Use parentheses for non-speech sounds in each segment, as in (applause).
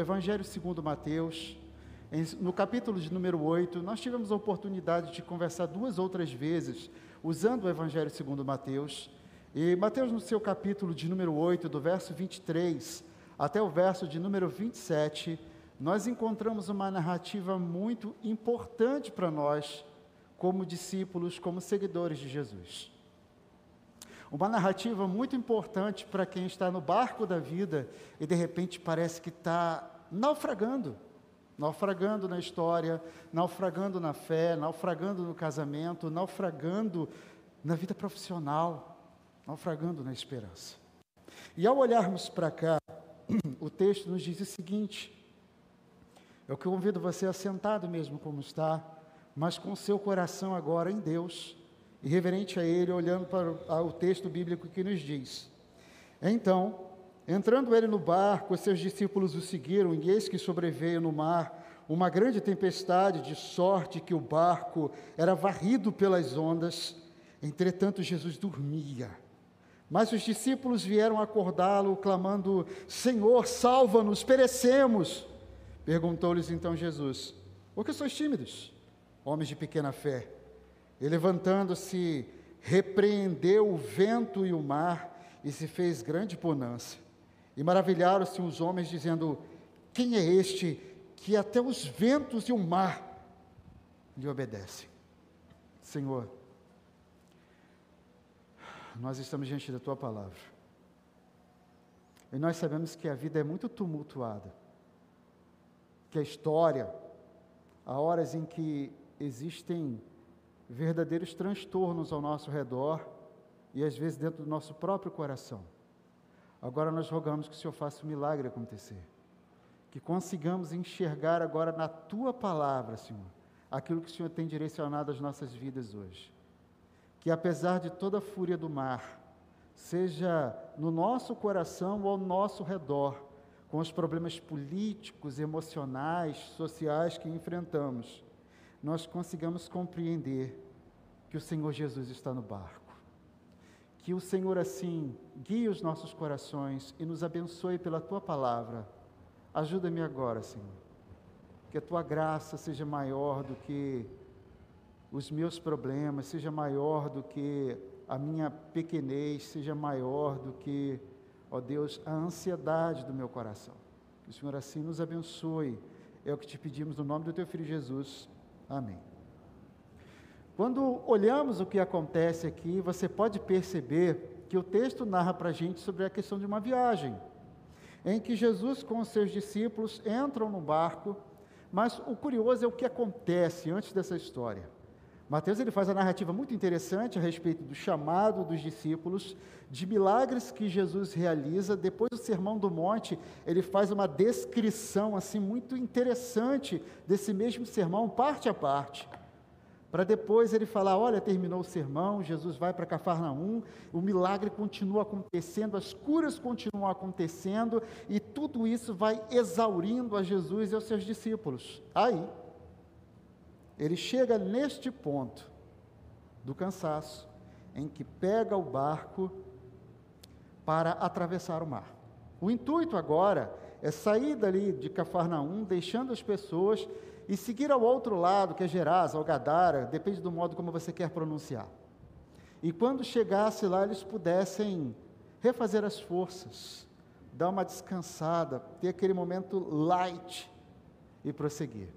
Evangelho segundo Mateus, no capítulo de número 8, nós tivemos a oportunidade de conversar duas outras vezes, usando o Evangelho segundo Mateus. E Mateus, no seu capítulo de número 8, do verso 23 até o verso de número 27, nós encontramos uma narrativa muito importante para nós, como discípulos, como seguidores de Jesus. Uma narrativa muito importante para quem está no barco da vida e de repente parece que está naufragando naufragando na história, naufragando na fé, naufragando no casamento, naufragando na vida profissional, naufragando na esperança. E ao olharmos para cá, (clears throat) o texto nos diz o seguinte: eu convido você a sentado mesmo como está, mas com seu coração agora em Deus, e reverente a Ele, olhando para o texto bíblico que nos diz. Então, Entrando ele no barco, seus discípulos o seguiram, e eis que sobreveio no mar uma grande tempestade, de sorte que o barco era varrido pelas ondas. Entretanto, Jesus dormia. Mas os discípulos vieram acordá-lo, clamando: Senhor, salva-nos, perecemos. Perguntou-lhes então Jesus: Por que sois tímidos, homens de pequena fé? E levantando-se, repreendeu o vento e o mar, e se fez grande bonança. E maravilharam-se os homens, dizendo: Quem é este que até os ventos e o mar lhe obedecem? Senhor, nós estamos diante da tua palavra. E nós sabemos que a vida é muito tumultuada. Que a história, há horas em que existem verdadeiros transtornos ao nosso redor e às vezes dentro do nosso próprio coração. Agora nós rogamos que o Senhor faça o um milagre acontecer. Que consigamos enxergar agora na tua palavra, Senhor, aquilo que o Senhor tem direcionado às nossas vidas hoje. Que apesar de toda a fúria do mar, seja no nosso coração ou ao nosso redor, com os problemas políticos, emocionais, sociais que enfrentamos, nós consigamos compreender que o Senhor Jesus está no barco que o Senhor assim guie os nossos corações e nos abençoe pela tua palavra. Ajuda-me agora, Senhor. Que a tua graça seja maior do que os meus problemas, seja maior do que a minha pequenez, seja maior do que, ó Deus, a ansiedade do meu coração. Que o Senhor assim nos abençoe. É o que te pedimos no nome do teu filho Jesus. Amém. Quando olhamos o que acontece aqui, você pode perceber que o texto narra para a gente sobre a questão de uma viagem, em que Jesus com os seus discípulos entram no barco, mas o curioso é o que acontece antes dessa história. Mateus ele faz a narrativa muito interessante a respeito do chamado dos discípulos, de milagres que Jesus realiza. Depois do Sermão do Monte, ele faz uma descrição assim muito interessante desse mesmo sermão, parte a parte para depois ele falar: olha, terminou o sermão, Jesus vai para Cafarnaum, o milagre continua acontecendo, as curas continuam acontecendo, e tudo isso vai exaurindo a Jesus e aos seus discípulos. Aí, ele chega neste ponto do cansaço, em que pega o barco para atravessar o mar. O intuito agora é sair dali de Cafarnaum, deixando as pessoas e seguir ao outro lado, que é Gerasa, ou Gadara, depende do modo como você quer pronunciar. E quando chegasse lá, eles pudessem refazer as forças, dar uma descansada, ter aquele momento light e prosseguir.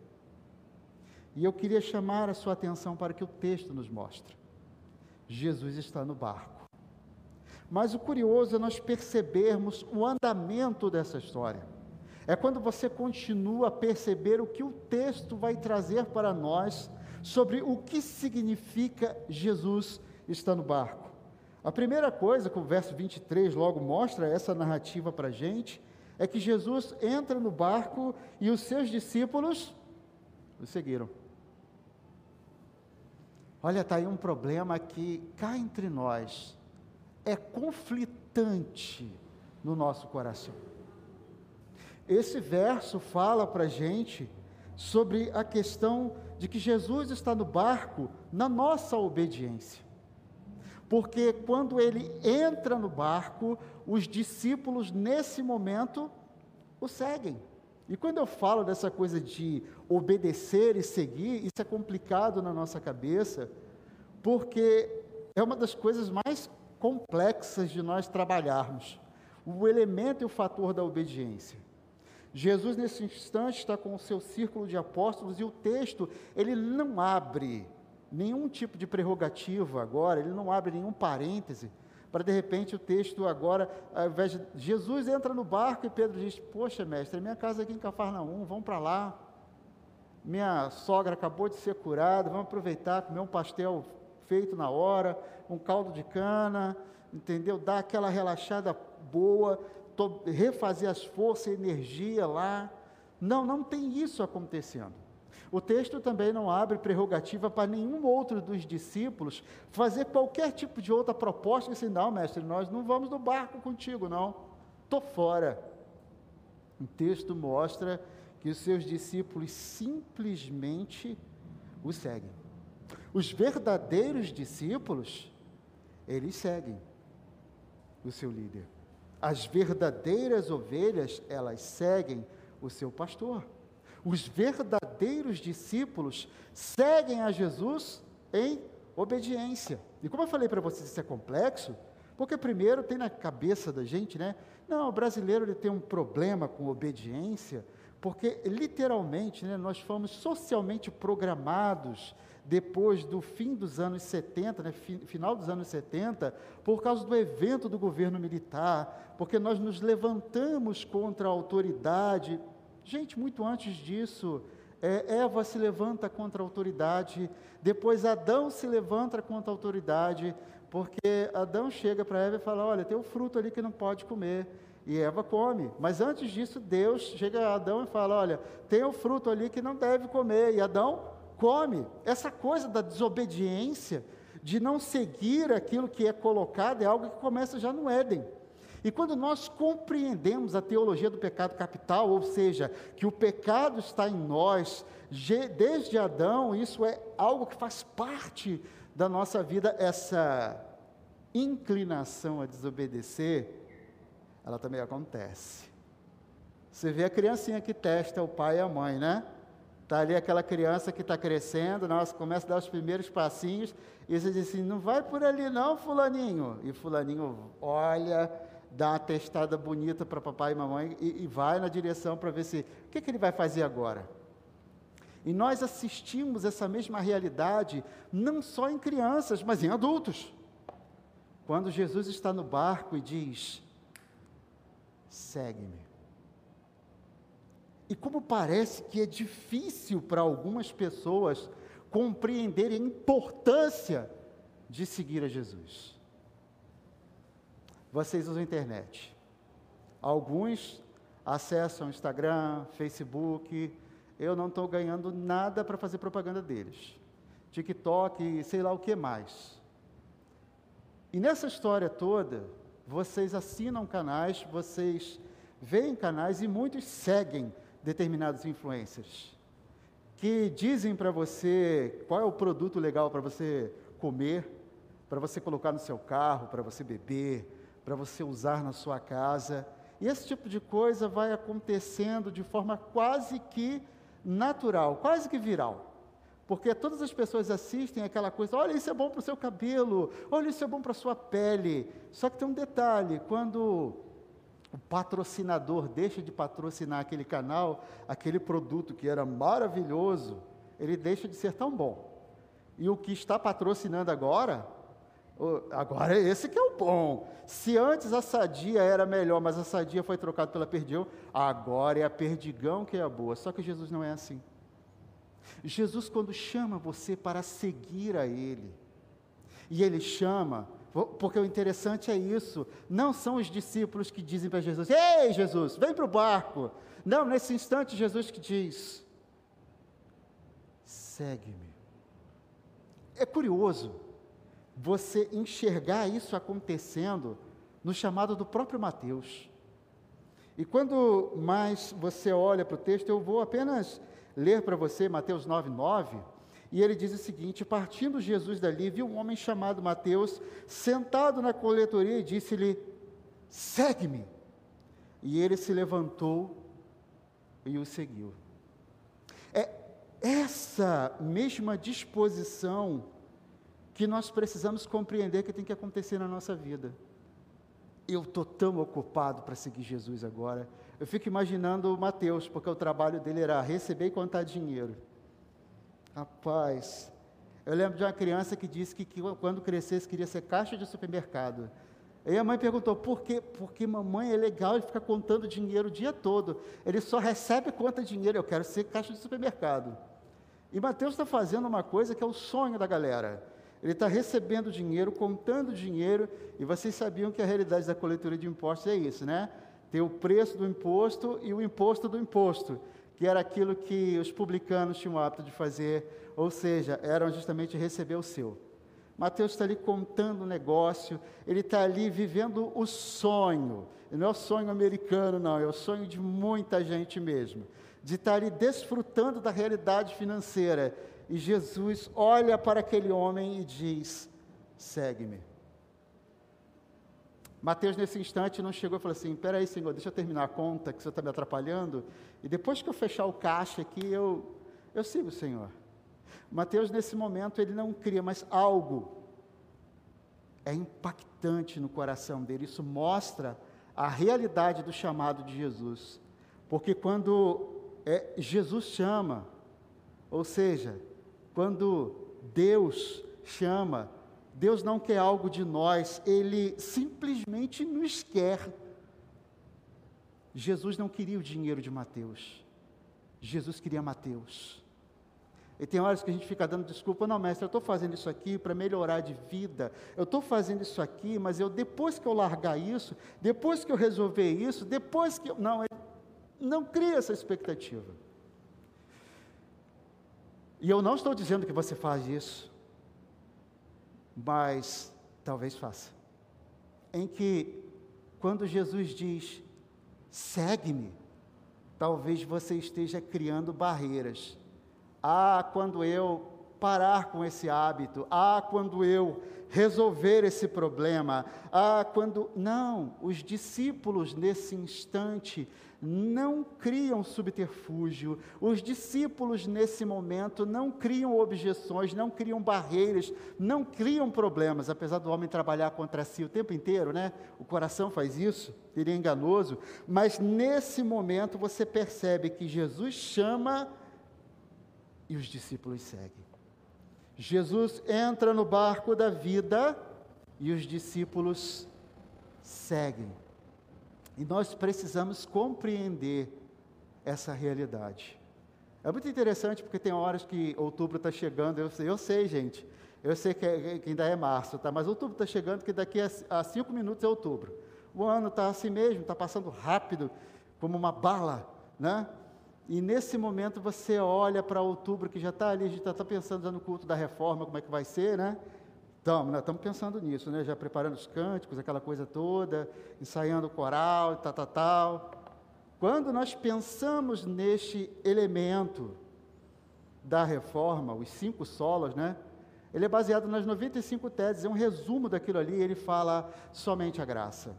E eu queria chamar a sua atenção para que o texto nos mostre. Jesus está no barco. Mas o curioso é nós percebermos o andamento dessa história. É quando você continua a perceber o que o texto vai trazer para nós sobre o que significa Jesus está no barco. A primeira coisa que o verso 23 logo mostra essa narrativa para a gente é que Jesus entra no barco e os seus discípulos o seguiram. Olha, está aí um problema que cá entre nós é conflitante no nosso coração. Esse verso fala para a gente sobre a questão de que Jesus está no barco na nossa obediência. Porque quando ele entra no barco, os discípulos, nesse momento, o seguem. E quando eu falo dessa coisa de obedecer e seguir, isso é complicado na nossa cabeça, porque é uma das coisas mais complexas de nós trabalharmos. O elemento e o fator da obediência. Jesus, nesse instante, está com o seu círculo de apóstolos e o texto, ele não abre nenhum tipo de prerrogativa agora, ele não abre nenhum parêntese, para de repente o texto agora, ao invés de Jesus entra no barco e Pedro diz: Poxa, mestre, minha casa é aqui em Cafarnaum, vamos para lá. Minha sogra acabou de ser curada, vamos aproveitar, comer um pastel feito na hora, um caldo de cana, entendeu? Dar aquela relaxada boa, refazer as forças e energia lá. Não, não tem isso acontecendo. O texto também não abre prerrogativa para nenhum outro dos discípulos fazer qualquer tipo de outra proposta, assim, não, mestre, nós não vamos no barco contigo, não. Estou fora. O texto mostra que os seus discípulos simplesmente o seguem. Os verdadeiros discípulos, eles seguem o seu líder. As verdadeiras ovelhas, elas seguem o seu pastor. Os verdadeiros discípulos seguem a Jesus em obediência. E como eu falei para vocês, isso é complexo, porque primeiro tem na cabeça da gente, né? Não, o brasileiro ele tem um problema com obediência, porque literalmente né, nós fomos socialmente programados depois do fim dos anos 70, né, final dos anos 70, por causa do evento do governo militar, porque nós nos levantamos contra a autoridade. Gente, muito antes disso, é, Eva se levanta contra a autoridade, depois Adão se levanta contra a autoridade, porque Adão chega para Eva e fala: Olha, tem um fruto ali que não pode comer. E Eva come. Mas antes disso, Deus chega a Adão e fala: Olha, tem um fruto ali que não deve comer. E Adão come. Essa coisa da desobediência, de não seguir aquilo que é colocado, é algo que começa já no Éden. E quando nós compreendemos a teologia do pecado capital, ou seja, que o pecado está em nós, desde Adão, isso é algo que faz parte da nossa vida, essa inclinação a desobedecer, ela também acontece. Você vê a criancinha que testa o pai e a mãe, né? Está ali aquela criança que está crescendo, nossa, começa a dar os primeiros passinhos, e você diz assim, não vai por ali não, fulaninho. E fulaninho olha, dá uma testada bonita para papai e mamãe e, e vai na direção para ver se, o que, que ele vai fazer agora? E nós assistimos essa mesma realidade, não só em crianças, mas em adultos. Quando Jesus está no barco e diz: segue-me. E como parece que é difícil para algumas pessoas compreenderem a importância de seguir a Jesus. Vocês usam internet. Alguns acessam Instagram, Facebook. Eu não estou ganhando nada para fazer propaganda deles. TikTok, sei lá o que mais. E nessa história toda, vocês assinam canais, vocês veem canais e muitos seguem determinados influencers que dizem para você qual é o produto legal para você comer, para você colocar no seu carro, para você beber, para você usar na sua casa. E esse tipo de coisa vai acontecendo de forma quase que natural, quase que viral. Porque todas as pessoas assistem aquela coisa, olha, isso é bom para o seu cabelo, olha, isso é bom para a sua pele. Só que tem um detalhe, quando o patrocinador deixa de patrocinar aquele canal, aquele produto que era maravilhoso, ele deixa de ser tão bom. E o que está patrocinando agora, agora é esse que é o bom. Se antes a sadia era melhor, mas a sadia foi trocada pela perdigão, agora é a perdigão que é a boa. Só que Jesus não é assim. Jesus, quando chama você para seguir a Ele, e Ele chama porque o interessante é isso. Não são os discípulos que dizem para Jesus: Ei, Jesus, vem para o barco. Não, nesse instante, Jesus que diz: Segue-me. É curioso você enxergar isso acontecendo no chamado do próprio Mateus. E quando mais você olha para o texto, eu vou apenas ler para você Mateus 9, 9 e ele diz o seguinte: partindo Jesus dali, viu um homem chamado Mateus sentado na coletoria e disse-lhe: Segue-me. E ele se levantou e o seguiu. É essa mesma disposição que nós precisamos compreender que tem que acontecer na nossa vida. Eu estou tão ocupado para seguir Jesus agora. Eu fico imaginando o Mateus, porque o trabalho dele era receber e contar dinheiro. Rapaz, eu lembro de uma criança que disse que, que quando crescesse queria ser caixa de supermercado. Aí a mãe perguntou, por quê? Porque mamãe é legal, ele fica contando dinheiro o dia todo. Ele só recebe conta dinheiro, eu quero ser caixa de supermercado. E Mateus está fazendo uma coisa que é o sonho da galera. Ele está recebendo dinheiro, contando dinheiro, e vocês sabiam que a realidade da coletoria de impostos é isso, né? Tem o preço do imposto e o imposto do imposto, que era aquilo que os publicanos tinham o hábito de fazer, ou seja, eram justamente receber o seu. Mateus está ali contando o negócio, ele está ali vivendo o sonho. Não é o sonho americano, não, é o sonho de muita gente mesmo. De estar ali desfrutando da realidade financeira. E Jesus olha para aquele homem e diz: segue-me. Mateus, nesse instante, não chegou e falou assim: Peraí, Senhor, deixa eu terminar a conta, que você está me atrapalhando, e depois que eu fechar o caixa aqui, eu, eu sigo o Senhor. Mateus, nesse momento, ele não cria, mas algo é impactante no coração dele. Isso mostra a realidade do chamado de Jesus. Porque quando é, Jesus chama, ou seja, quando Deus chama, Deus não quer algo de nós, Ele simplesmente nos quer. Jesus não queria o dinheiro de Mateus, Jesus queria Mateus. E tem horas que a gente fica dando desculpa, não, mestre, eu estou fazendo isso aqui para melhorar de vida, eu estou fazendo isso aqui, mas eu depois que eu largar isso, depois que eu resolver isso, depois que eu. Não, não cria essa expectativa. E eu não estou dizendo que você faz isso mas talvez faça. Em que, quando Jesus diz, segue-me, talvez você esteja criando barreiras. Ah, quando eu parar com esse hábito, ah, quando eu resolver esse problema, ah, quando. Não, os discípulos nesse instante não criam subterfúgio, os discípulos nesse momento não criam objeções, não criam barreiras, não criam problemas, apesar do homem trabalhar contra si o tempo inteiro, né? O coração faz isso, ele é enganoso, mas nesse momento você percebe que Jesus chama e os discípulos seguem. Jesus entra no barco da vida e os discípulos seguem. E nós precisamos compreender essa realidade. É muito interessante porque tem horas que outubro está chegando, eu sei, eu sei, gente, eu sei que, é, que, ainda é março, tá? mas outubro está chegando, que daqui a, a, cinco minutos é outubro. O ano está assim mesmo, está passando rápido, como uma bala, né? E nesse momento você olha para outubro, que já está ali, a gente está tá pensando já no culto da reforma, como é que vai ser, né? Estamos, estamos pensando nisso, né? Já preparando os cânticos, aquela coisa toda, ensaiando o coral, tal, tal, tal. Quando nós pensamos neste elemento da reforma, os cinco solos, né? Ele é baseado nas 95 teses, é um resumo daquilo ali, ele fala somente a graça.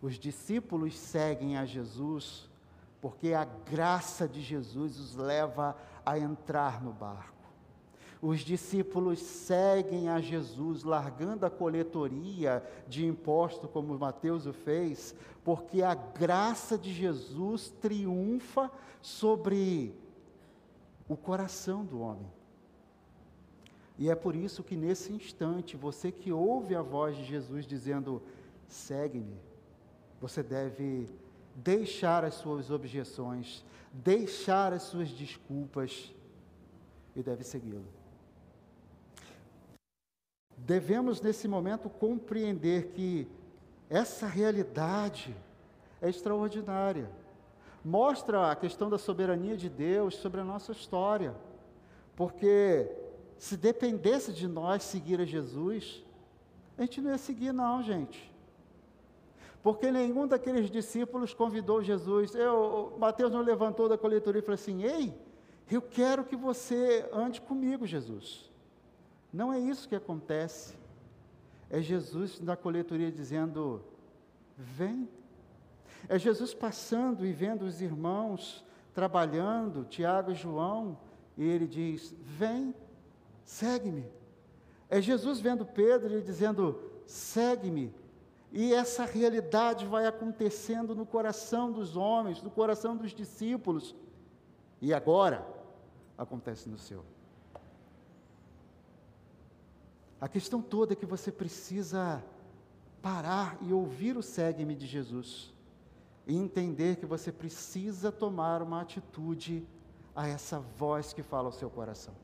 Os discípulos seguem a Jesus porque a graça de Jesus os leva a entrar no barco os discípulos seguem a Jesus, largando a coletoria de imposto, como Mateus o fez, porque a graça de Jesus triunfa sobre o coração do homem. E é por isso que nesse instante, você que ouve a voz de Jesus dizendo: segue-me, você deve deixar as suas objeções, deixar as suas desculpas e deve segui-lo. Devemos, nesse momento, compreender que essa realidade é extraordinária. Mostra a questão da soberania de Deus sobre a nossa história. Porque se dependesse de nós seguir a Jesus, a gente não ia seguir, não, gente. Porque nenhum daqueles discípulos convidou Jesus. Eu, Mateus não levantou da coletoria e falou assim: Ei, eu quero que você ande comigo, Jesus. Não é isso que acontece. É Jesus na coletoria dizendo: Vem. É Jesus passando e vendo os irmãos trabalhando, Tiago e João, e ele diz: Vem, segue-me. É Jesus vendo Pedro e dizendo: Segue-me. E essa realidade vai acontecendo no coração dos homens, no coração dos discípulos. E agora acontece no seu. A questão toda é que você precisa parar e ouvir o segue-me de Jesus e entender que você precisa tomar uma atitude a essa voz que fala ao seu coração.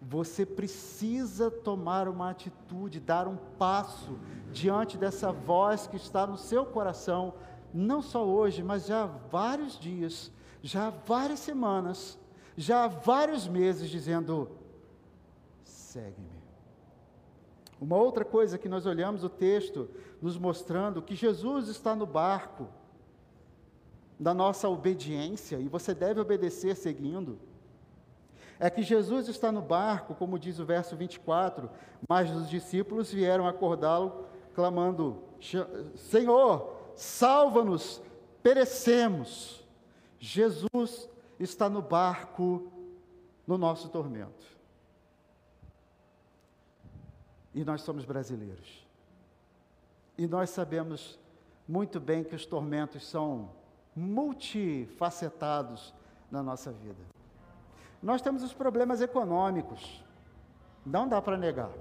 Você precisa tomar uma atitude, dar um passo diante dessa voz que está no seu coração, não só hoje, mas já há vários dias, já há várias semanas, já há vários meses, dizendo: segue-me. Uma outra coisa que nós olhamos o texto nos mostrando que Jesus está no barco da nossa obediência, e você deve obedecer seguindo, é que Jesus está no barco, como diz o verso 24, mas os discípulos vieram acordá-lo, clamando: Senhor, salva-nos, perecemos. Jesus está no barco no nosso tormento. E nós somos brasileiros. E nós sabemos muito bem que os tormentos são multifacetados na nossa vida. Nós temos os problemas econômicos, não dá para negar.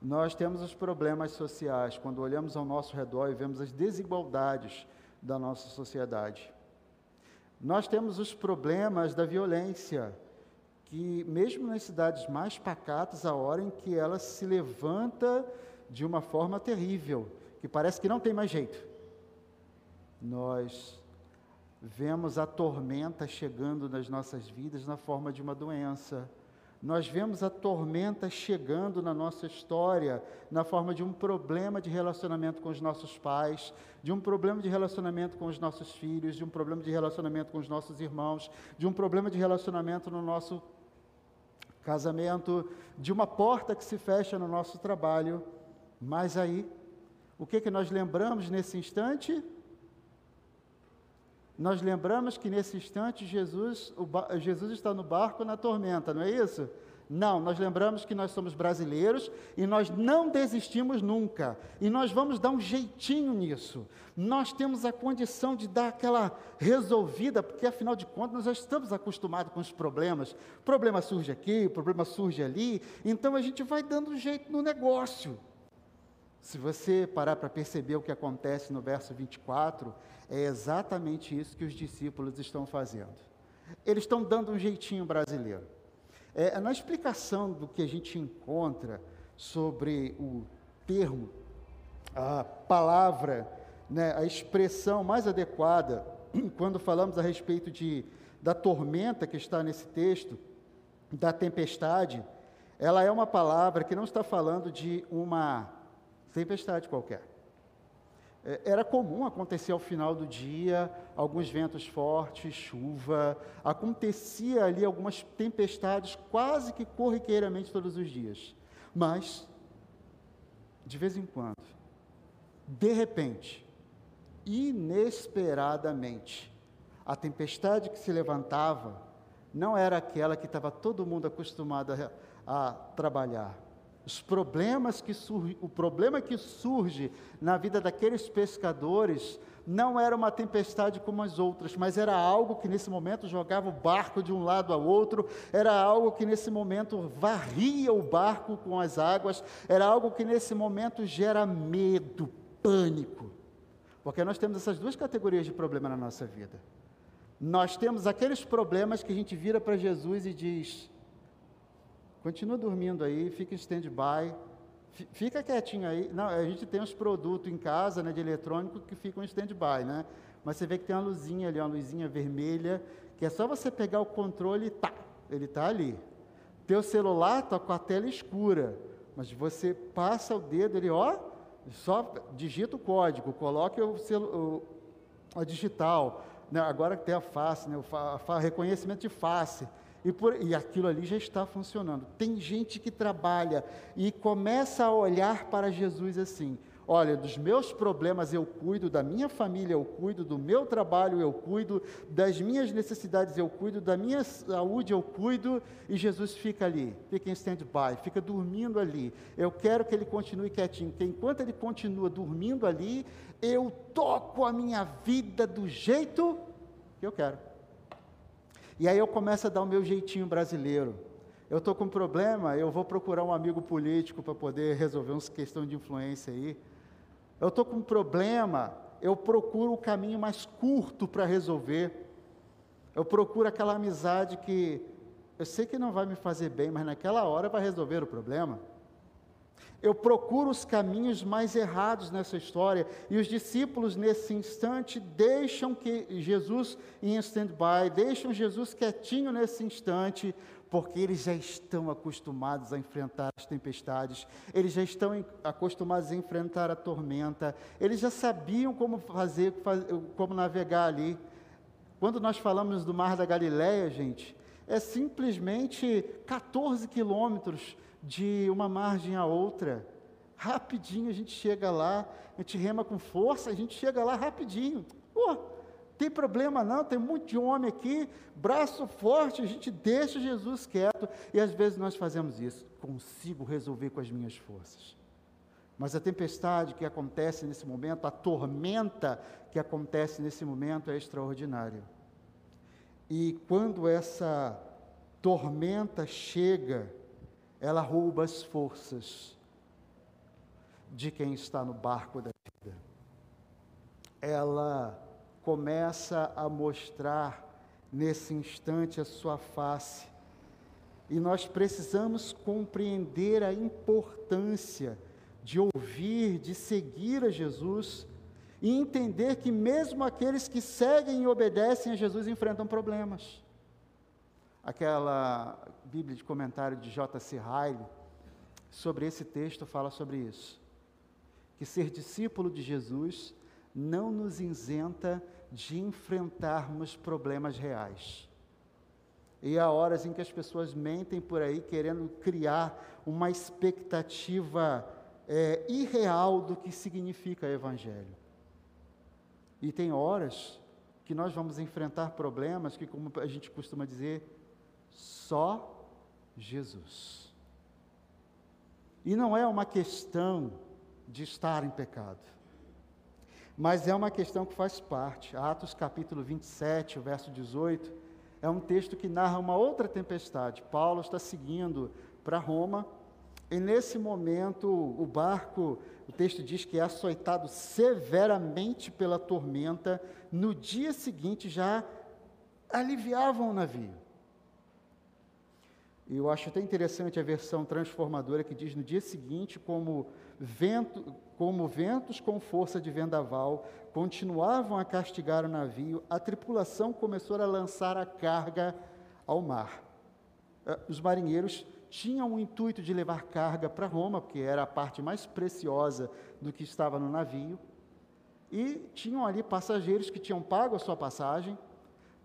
Nós temos os problemas sociais, quando olhamos ao nosso redor e vemos as desigualdades da nossa sociedade. Nós temos os problemas da violência, que mesmo nas cidades mais pacatas, a hora em que ela se levanta de uma forma terrível, que parece que não tem mais jeito nós vemos a tormenta chegando nas nossas vidas na forma de uma doença. Nós vemos a tormenta chegando na nossa história na forma de um problema de relacionamento com os nossos pais, de um problema de relacionamento com os nossos filhos, de um problema de relacionamento com os nossos irmãos, de um problema de relacionamento no nosso casamento, de uma porta que se fecha no nosso trabalho. Mas aí, o que, que nós lembramos nesse instante? nós lembramos que nesse instante Jesus, Jesus está no barco na tormenta, não é isso? Não, nós lembramos que nós somos brasileiros e nós não desistimos nunca. E nós vamos dar um jeitinho nisso. Nós temos a condição de dar aquela resolvida, porque afinal de contas nós já estamos acostumados com os problemas. Problema surge aqui, problema surge ali, então a gente vai dando um jeito no negócio. Se você parar para perceber o que acontece no verso 24, é exatamente isso que os discípulos estão fazendo. Eles estão dando um jeitinho brasileiro. É, na explicação do que a gente encontra sobre o termo, a palavra, né, a expressão mais adequada, (clears throat) quando falamos a respeito de, da tormenta que está nesse texto, da tempestade, ela é uma palavra que não está falando de uma tempestade qualquer. É, era comum acontecer ao final do dia alguns ventos fortes, chuva, acontecia ali algumas tempestades quase que corriqueiramente todos os dias. Mas, de vez em quando, de repente, inesperadamente, a tempestade que se levantava não era aquela que estava todo mundo acostumado a, a trabalhar os problemas que surge, o problema que surge na vida daqueles pescadores não era uma tempestade como as outras, mas era algo que nesse momento jogava o barco de um lado ao outro, era algo que nesse momento varria o barco com as águas, era algo que nesse momento gera medo, pânico. Porque nós temos essas duas categorias de problema na nossa vida. Nós temos aqueles problemas que a gente vira para Jesus e diz: Continua dormindo aí, fica em stand-by, fica quietinho aí. Não, a gente tem uns produtos em casa, né, de eletrônico, que ficam em stand-by, né? Mas você vê que tem uma luzinha ali, uma luzinha vermelha, que é só você pegar o controle e tá, ele está ali. Teu celular está com a tela escura, mas você passa o dedo, ele, ó, só digita o código, coloque o, o a digital, né? agora tem a face, né? o fa, reconhecimento de face. E, por, e aquilo ali já está funcionando. Tem gente que trabalha e começa a olhar para Jesus assim: Olha, dos meus problemas eu cuido, da minha família eu cuido, do meu trabalho eu cuido, das minhas necessidades eu cuido, da minha saúde eu cuido, e Jesus fica ali, fica em stand-by, fica dormindo ali. Eu quero que ele continue quietinho, porque enquanto ele continua dormindo ali, eu toco a minha vida do jeito que eu quero. E aí eu começo a dar o meu jeitinho brasileiro. Eu estou com um problema, eu vou procurar um amigo político para poder resolver uma questão de influência aí. Eu estou com um problema, eu procuro o caminho mais curto para resolver. Eu procuro aquela amizade que eu sei que não vai me fazer bem, mas naquela hora vai resolver o problema. Eu procuro os caminhos mais errados nessa história, e os discípulos, nesse instante, deixam que Jesus em stand-by, deixam Jesus quietinho nesse instante, porque eles já estão acostumados a enfrentar as tempestades, eles já estão acostumados a enfrentar a tormenta, eles já sabiam como fazer, como navegar ali. Quando nós falamos do Mar da Galileia, gente, é simplesmente 14 quilômetros de uma margem à outra. Rapidinho a gente chega lá, a gente rema com força, a gente chega lá rapidinho. Pô, tem problema não, tem muito de homem aqui, braço forte, a gente deixa Jesus quieto, e às vezes nós fazemos isso, consigo resolver com as minhas forças. Mas a tempestade que acontece nesse momento, a tormenta que acontece nesse momento é extraordinária. E quando essa tormenta chega, ela rouba as forças de quem está no barco da vida. Ela começa a mostrar nesse instante a sua face. E nós precisamos compreender a importância de ouvir, de seguir a Jesus e entender que mesmo aqueles que seguem e obedecem a Jesus enfrentam problemas. Aquela Bíblia de comentário de J.C. Riley sobre esse texto fala sobre isso. Que ser discípulo de Jesus não nos isenta de enfrentarmos problemas reais. E há horas em que as pessoas mentem por aí querendo criar uma expectativa é, irreal do que significa Evangelho. E tem horas que nós vamos enfrentar problemas que, como a gente costuma dizer, só Jesus. E não é uma questão de estar em pecado mas é uma questão que faz parte. Atos capítulo 27, o verso 18, é um texto que narra uma outra tempestade. Paulo está seguindo para Roma, e nesse momento o barco, o texto diz que é açoitado severamente pela tormenta. No dia seguinte já aliviavam o navio. E eu acho até interessante a versão transformadora que diz no dia seguinte, como, vento, como ventos com força de vendaval continuavam a castigar o navio, a tripulação começou a lançar a carga ao mar. Eh, os marinheiros tinham o intuito de levar carga para Roma, porque era a parte mais preciosa do que estava no navio, e tinham ali passageiros que tinham pago a sua passagem,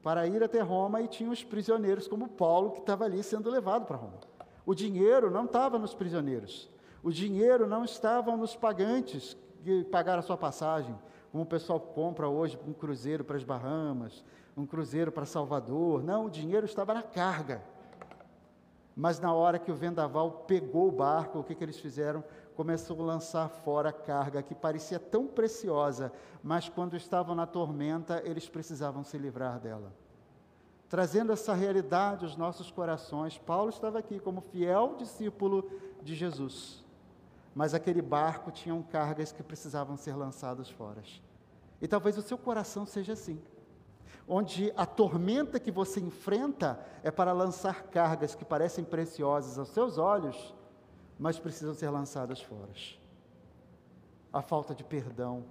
para ir até Roma e tinha os prisioneiros, como Paulo, que estava ali sendo levado para Roma. O dinheiro não estava nos prisioneiros, o dinheiro não estava nos pagantes que pagaram a sua passagem, como o pessoal compra hoje um cruzeiro para as Bahamas, um cruzeiro para Salvador. Não, o dinheiro estava na carga. Mas na hora que o vendaval pegou o barco, o que, que eles fizeram? Começou a lançar fora a carga que parecia tão preciosa, mas quando estavam na tormenta, eles precisavam se livrar dela. Trazendo essa realidade aos nossos corações, Paulo estava aqui como fiel discípulo de Jesus, mas aquele barco tinha cargas que precisavam ser lançadas fora. E talvez o seu coração seja assim onde a tormenta que você enfrenta é para lançar cargas que parecem preciosas aos seus olhos, mas precisam ser lançadas fora. A falta de perdão,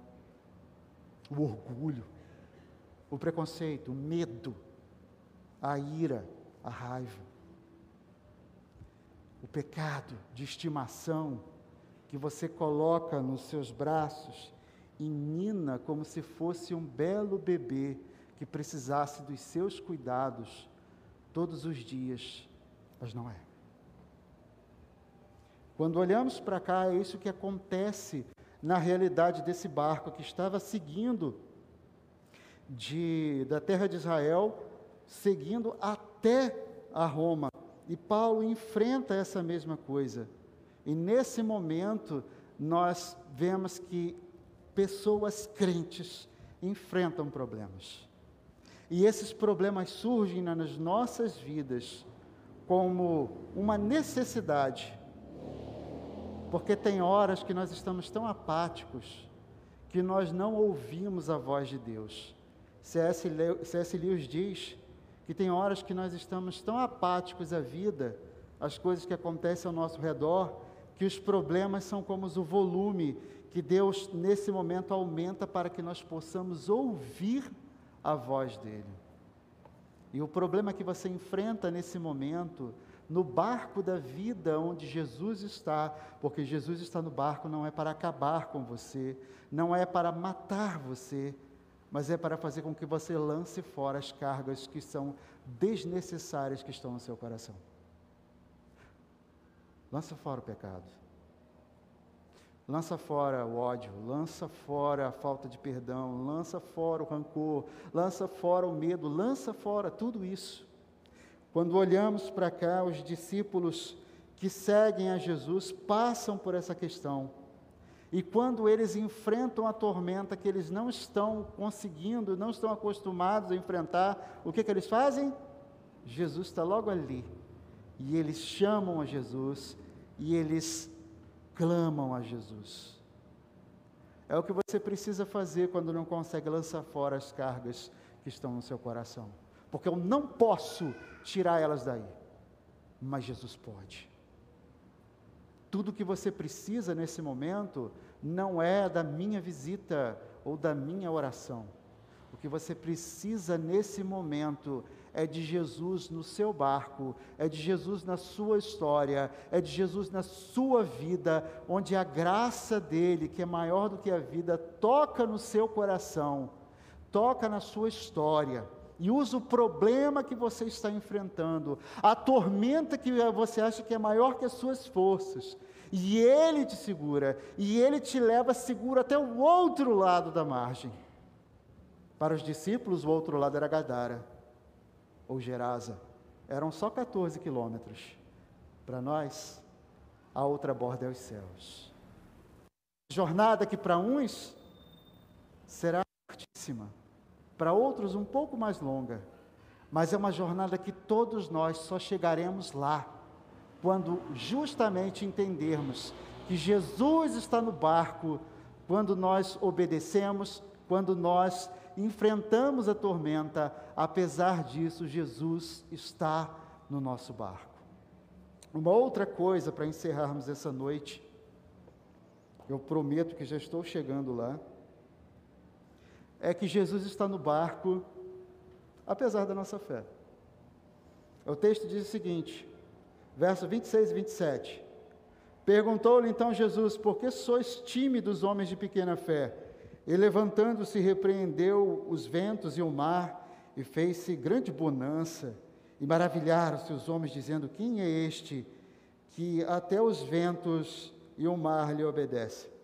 o orgulho, o preconceito, o medo, a ira, a raiva, o pecado de estimação que você coloca nos seus braços e nina como se fosse um belo bebê que precisasse dos seus cuidados todos os dias, mas não é. Quando olhamos para cá, é isso que acontece na realidade desse barco que estava seguindo de, da terra de Israel, seguindo até a Roma. E Paulo enfrenta essa mesma coisa. E nesse momento, nós vemos que pessoas crentes enfrentam problemas. E esses problemas surgem nas nossas vidas como uma necessidade, porque tem horas que nós estamos tão apáticos que nós não ouvimos a voz de Deus. C.S. Lewis diz que tem horas que nós estamos tão apáticos à vida, às coisas que acontecem ao nosso redor, que os problemas são como o volume que Deus, nesse momento, aumenta para que nós possamos ouvir a voz dele. E o problema que você enfrenta nesse momento, no barco da vida onde Jesus está, porque Jesus está no barco não é para acabar com você, não é para matar você, mas é para fazer com que você lance fora as cargas que são desnecessárias que estão no seu coração. Lança fora o pecado. Lança fora o ódio, lança fora a falta de perdão, lança fora o rancor, lança fora o medo, lança fora tudo isso. Quando olhamos para cá, os discípulos que seguem a Jesus passam por essa questão. E quando eles enfrentam a tormenta que eles não estão conseguindo, não estão acostumados a enfrentar, o que, que eles fazem? Jesus está logo ali. E eles chamam a Jesus e eles clamam a Jesus. É o que você precisa fazer quando não consegue lançar fora as cargas que estão no seu coração. Porque eu não posso tirar elas daí, mas Jesus pode. Tudo que você precisa nesse momento não é da minha visita ou da minha oração. O que você precisa nesse momento é de Jesus no seu barco, é de Jesus na sua história, é de Jesus na sua vida, onde a graça dele, que é maior do que a vida, toca no seu coração, toca na sua história e usa o problema que você está enfrentando, a tormenta que você acha que é maior que as suas forças, e Ele te segura, e Ele te leva seguro até o outro lado da margem. Para os discípulos, o outro lado era Gadara, ou Gerasa. Eram só 14 quilômetros. Para nós, a outra borda é os céus. Jornada que para uns será curtíssima, para outros um pouco mais longa, mas é uma jornada que todos nós só chegaremos lá quando justamente entendermos que Jesus está no barco, quando nós obedecemos, quando nós enfrentamos a tormenta, apesar disso, Jesus está no nosso barco. Uma outra coisa para encerrarmos essa noite, eu prometo que já estou chegando lá é que Jesus está no barco, apesar da nossa fé. O texto diz o seguinte, verso 26 e 27. Perguntou-lhe então Jesus: Por que sois tímidos, homens de pequena fé? E levantando-se, repreendeu os ventos e o mar, e fez-se grande bonança. E maravilharam-se os homens, dizendo: Quem é este que até os ventos e o mar lhe obedecem?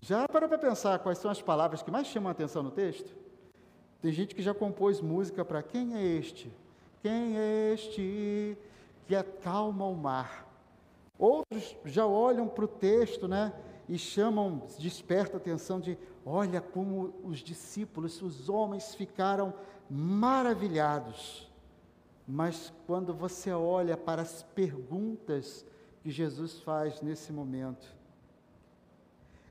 Já parou para pensar quais são as palavras que mais chamam a atenção no texto? Tem gente que já compôs música para quem é este? Quem é este que acalma o mar? Outros já olham para o texto, né? E chamam, desperta a atenção de, olha como os discípulos, os homens ficaram maravilhados. Mas quando você olha para as perguntas que Jesus faz nesse momento,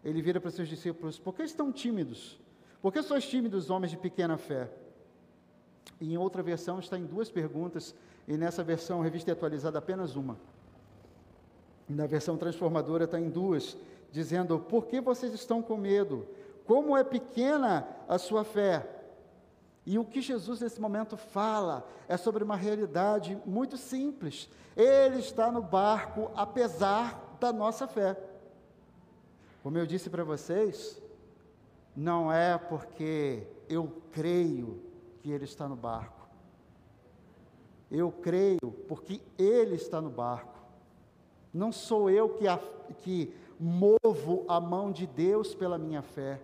ele vira para seus discípulos: Por que estão tímidos? Por que sois tímidos, homens de pequena fé? E em outra versão está em duas perguntas, e nessa versão, revista atualizada, apenas uma. Na versão transformadora está em duas, dizendo: Por que vocês estão com medo? Como é pequena a sua fé? E o que Jesus nesse momento fala é sobre uma realidade muito simples. Ele está no barco apesar da nossa fé. Como eu disse para vocês, não é porque eu creio que ele está no barco. Eu creio porque ele está no barco. Não sou eu que, a, que movo a mão de Deus pela minha fé.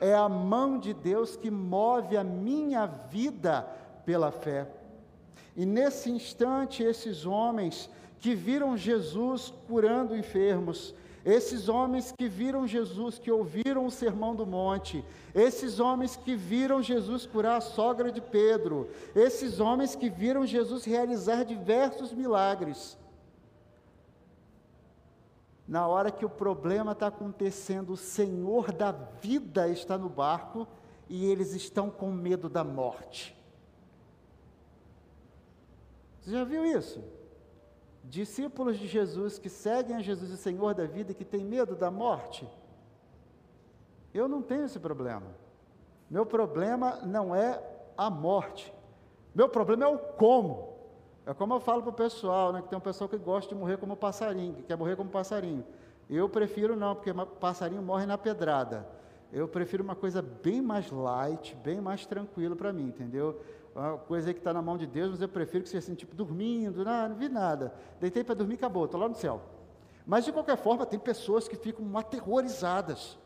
É a mão de Deus que move a minha vida pela fé. E nesse instante, esses homens que viram Jesus curando enfermos, esses homens que viram Jesus, que ouviram o sermão do monte, esses homens que viram Jesus curar a sogra de Pedro, esses homens que viram Jesus realizar diversos milagres. Na hora que o problema está acontecendo, o Senhor da vida está no barco e eles estão com medo da morte. Você já viu isso? Discípulos de Jesus que seguem a Jesus, o Senhor da vida, e que têm medo da morte? Eu não tenho esse problema. Meu problema não é a morte. Meu problema é o como. É como eu falo para o pessoal, né, que tem um pessoal que gosta de morrer como passarinho, que quer morrer como passarinho. Eu prefiro não, porque passarinho morre na pedrada. Eu prefiro uma coisa bem mais light, bem mais tranquilo para mim, entendeu? Uma coisa que está na mão de Deus, mas eu prefiro que seja assim, tipo, dormindo, não, não vi nada. Deitei para dormir, acabou, estou lá no céu. Mas de qualquer forma, tem pessoas que ficam aterrorizadas.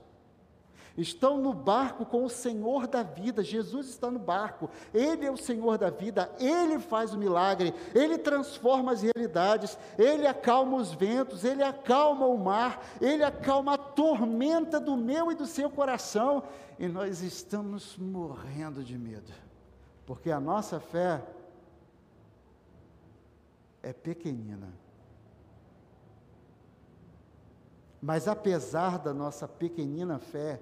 Estão no barco com o Senhor da vida, Jesus está no barco, Ele é o Senhor da vida, Ele faz o milagre, Ele transforma as realidades, Ele acalma os ventos, Ele acalma o mar, Ele acalma a tormenta do meu e do seu coração, e nós estamos morrendo de medo. Porque a nossa fé é pequenina. Mas apesar da nossa pequenina fé,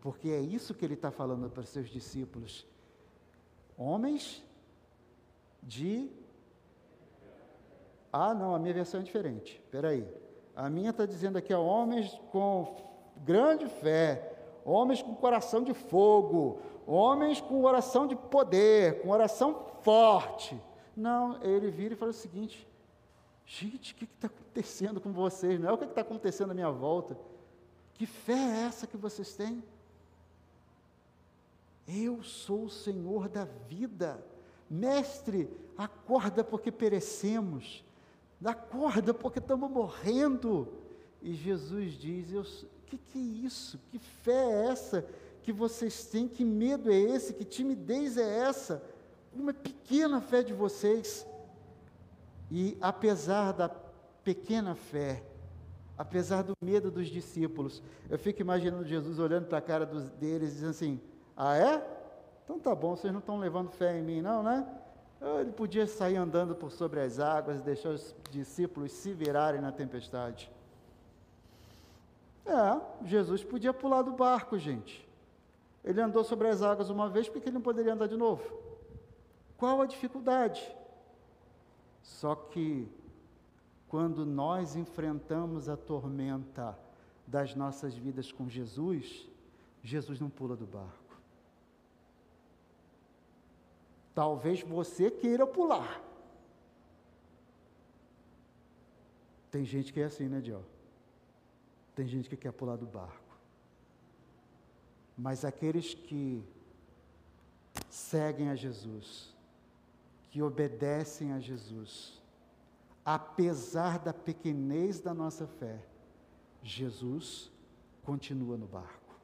porque é isso que ele está falando para os seus discípulos, homens de. Ah, não, a minha versão é diferente. Espera aí. A minha está dizendo aqui, homens com grande fé, homens com coração de fogo, homens com oração de poder, com oração forte. Não, ele vira e fala o seguinte: gente, o que está acontecendo com vocês? Não é o que está acontecendo à minha volta. Que fé é essa que vocês têm? Eu sou o Senhor da vida. Mestre, acorda porque perecemos. Acorda porque estamos morrendo. E Jesus diz: O que, que é isso? Que fé é essa que vocês têm, que medo é esse, que timidez é essa, uma pequena fé de vocês. E apesar da pequena fé, apesar do medo dos discípulos, eu fico imaginando Jesus olhando para a cara dos, deles, dizendo assim: Ah, é? Então tá bom, vocês não estão levando fé em mim, não, né? Ele podia sair andando por sobre as águas e deixar os discípulos se virarem na tempestade. É, Jesus podia pular do barco, gente. Ele andou sobre as águas uma vez, porque ele não poderia andar de novo? Qual a dificuldade? Só que, quando nós enfrentamos a tormenta das nossas vidas com Jesus, Jesus não pula do barco. Talvez você queira pular. Tem gente que é assim, né, Dio? Tem gente que quer pular do barco. Mas aqueles que seguem a Jesus, que obedecem a Jesus, apesar da pequenez da nossa fé, Jesus continua no barco.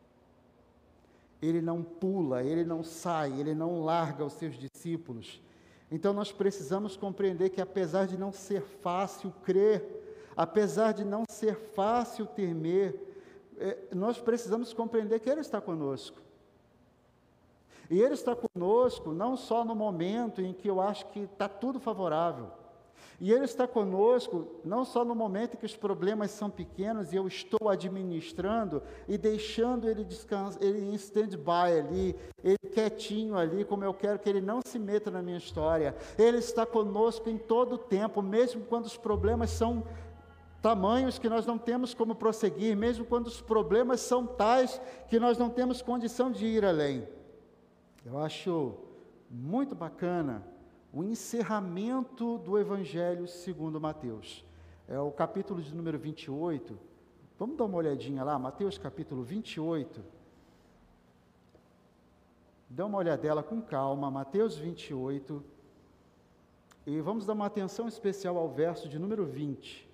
Ele não pula, ele não sai, ele não larga os seus discípulos. Então nós precisamos compreender que apesar de não ser fácil crer, apesar de não ser fácil temer, nós precisamos compreender que Ele está conosco. E Ele está conosco não só no momento em que eu acho que está tudo favorável. E Ele está conosco não só no momento em que os problemas são pequenos e eu estou administrando e deixando Ele descansar, Ele em stand-by ali, Ele quietinho ali, como eu quero que Ele não se meta na minha história. Ele está conosco em todo o tempo, mesmo quando os problemas são tamanhos que nós não temos como prosseguir, mesmo quando os problemas são tais que nós não temos condição de ir além. Eu acho muito bacana o encerramento do Evangelho segundo Mateus. É o capítulo de número 28. Vamos dar uma olhadinha lá, Mateus capítulo 28. Dá uma olhadela com calma, Mateus 28. E vamos dar uma atenção especial ao verso de número 20.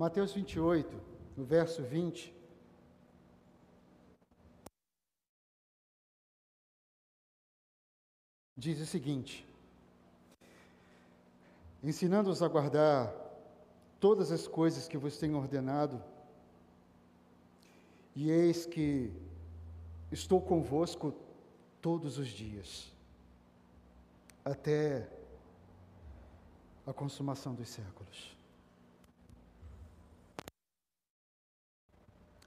Mateus 28, no verso 20. Diz o seguinte: ensinando-os a guardar todas as coisas que vos tenho ordenado, e eis que estou convosco todos os dias, até a consumação dos séculos.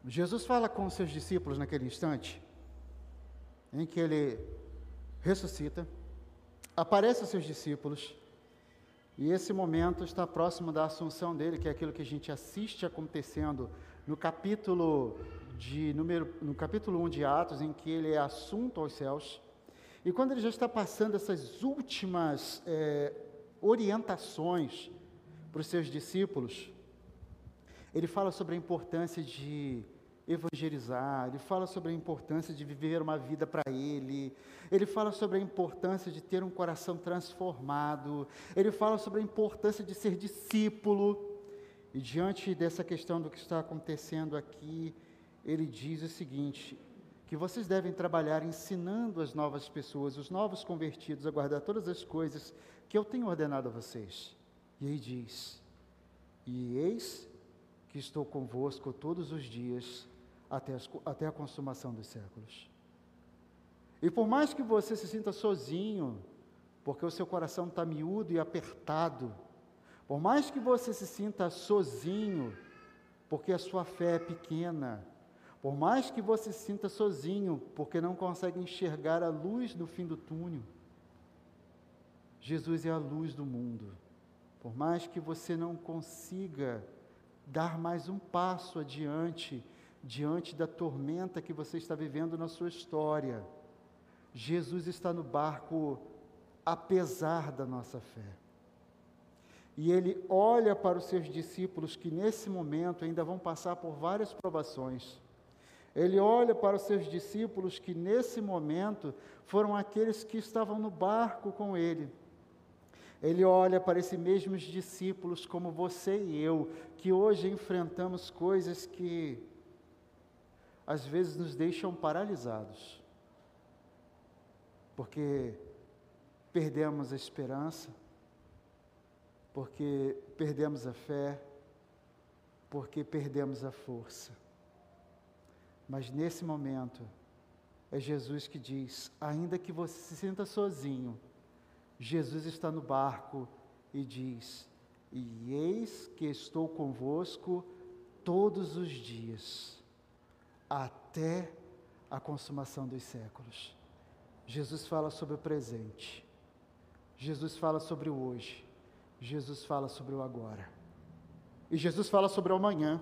Jesus fala com os seus discípulos naquele instante, em que ele ressuscita, aparece aos seus discípulos, e esse momento está próximo da assunção dele, que é aquilo que a gente assiste acontecendo no capítulo de número no capítulo 1 de Atos, em que ele é assunto aos céus. E quando ele já está passando essas últimas é, orientações para os seus discípulos, ele fala sobre a importância de evangelizar, ele fala sobre a importância de viver uma vida para Ele, ele fala sobre a importância de ter um coração transformado, ele fala sobre a importância de ser discípulo. E diante dessa questão do que está acontecendo aqui, ele diz o seguinte: que vocês devem trabalhar ensinando as novas pessoas, os novos convertidos, a guardar todas as coisas que eu tenho ordenado a vocês. E aí diz: E eis que estou convosco todos os dias até, as, até a consumação dos séculos. E por mais que você se sinta sozinho, porque o seu coração está miúdo e apertado, por mais que você se sinta sozinho, porque a sua fé é pequena, por mais que você se sinta sozinho, porque não consegue enxergar a luz no fim do túnel, Jesus é a luz do mundo. Por mais que você não consiga dar mais um passo adiante diante da tormenta que você está vivendo na sua história. Jesus está no barco apesar da nossa fé. E ele olha para os seus discípulos que nesse momento ainda vão passar por várias provações. Ele olha para os seus discípulos que nesse momento foram aqueles que estavam no barco com ele. Ele olha para esses mesmos discípulos como você e eu, que hoje enfrentamos coisas que às vezes nos deixam paralisados, porque perdemos a esperança, porque perdemos a fé, porque perdemos a força. Mas nesse momento, é Jesus que diz: ainda que você se sinta sozinho, Jesus está no barco e diz: E eis que estou convosco todos os dias até a consumação dos séculos. Jesus fala sobre o presente. Jesus fala sobre o hoje. Jesus fala sobre o agora. E Jesus fala sobre o amanhã,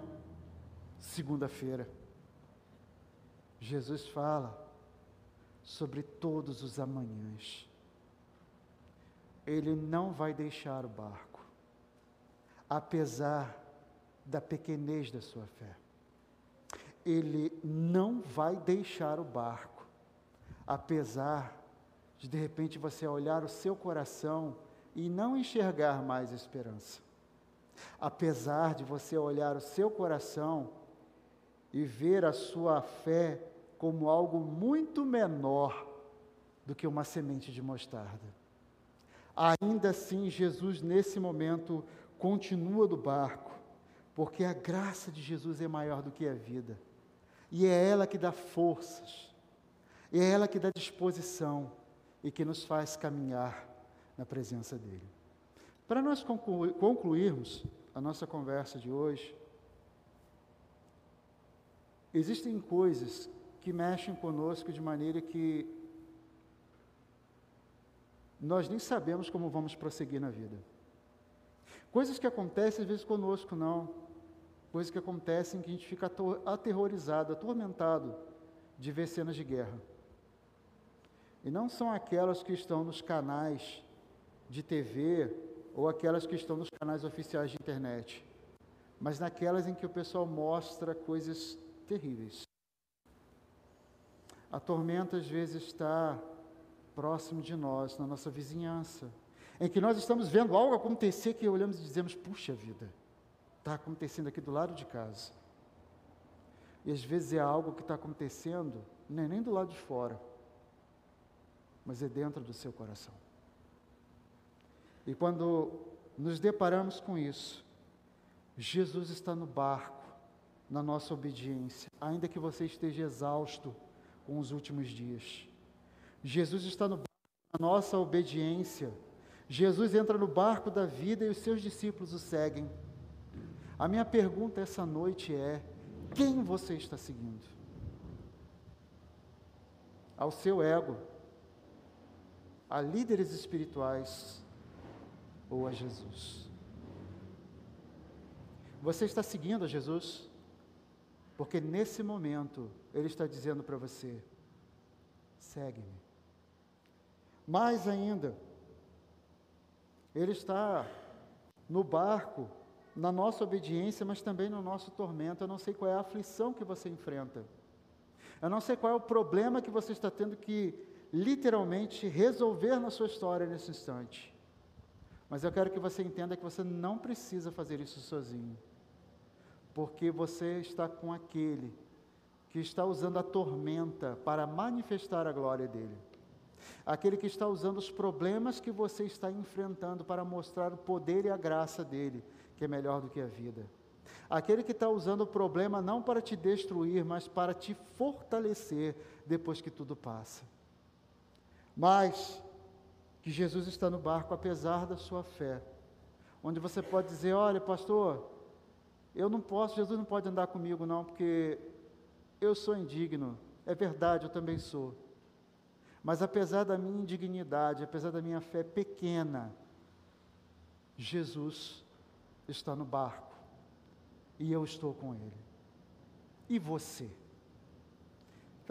segunda-feira. Jesus fala sobre todos os amanhãs. Ele não vai deixar o barco, apesar da pequenez da sua fé ele não vai deixar o barco, apesar de de repente você olhar o seu coração e não enxergar mais esperança. Apesar de você olhar o seu coração e ver a sua fé como algo muito menor do que uma semente de mostarda. Ainda assim, Jesus, nesse momento, continua do barco, porque a graça de Jesus é maior do que a vida. E é ela que dá forças, e é ela que dá disposição e que nos faz caminhar na presença dEle. Para nós concluirmos a nossa conversa de hoje, existem coisas que mexem conosco de maneira que nós nem sabemos como vamos prosseguir na vida. Coisas que acontecem às vezes conosco não, coisas que acontecem que a gente fica aterrorizado, atormentado de ver cenas de guerra. E não são aquelas que estão nos canais de TV ou aquelas que estão nos canais oficiais de internet, mas naquelas em que o pessoal mostra coisas terríveis. A tormenta às vezes está próximo de nós, na nossa vizinhança, em que nós estamos vendo algo acontecer que olhamos e dizemos: puxa vida, está acontecendo aqui do lado de casa. E às vezes é algo que está acontecendo, não é nem do lado de fora, mas é dentro do seu coração. E quando nos deparamos com isso, Jesus está no barco, na nossa obediência, ainda que você esteja exausto com os últimos dias. Jesus está no barco, na nossa obediência. Jesus entra no barco da vida e os seus discípulos o seguem. A minha pergunta essa noite é: quem você está seguindo? Ao seu ego, a líderes espirituais ou a Jesus? Você está seguindo a Jesus? Porque nesse momento Ele está dizendo para você: segue-me. Mais ainda, Ele está no barco na nossa obediência, mas também no nosso tormento. Eu não sei qual é a aflição que você enfrenta. Eu não sei qual é o problema que você está tendo que literalmente resolver na sua história nesse instante. Mas eu quero que você entenda que você não precisa fazer isso sozinho. Porque você está com aquele que está usando a tormenta para manifestar a glória dele. Aquele que está usando os problemas que você está enfrentando para mostrar o poder e a graça dele que é melhor do que a vida. Aquele que está usando o problema não para te destruir, mas para te fortalecer depois que tudo passa. Mas que Jesus está no barco apesar da sua fé. Onde você pode dizer: olha, pastor, eu não posso, Jesus não pode andar comigo, não, porque eu sou indigno. É verdade, eu também sou. Mas apesar da minha indignidade, apesar da minha fé pequena, Jesus está no barco e eu estou com ele. E você?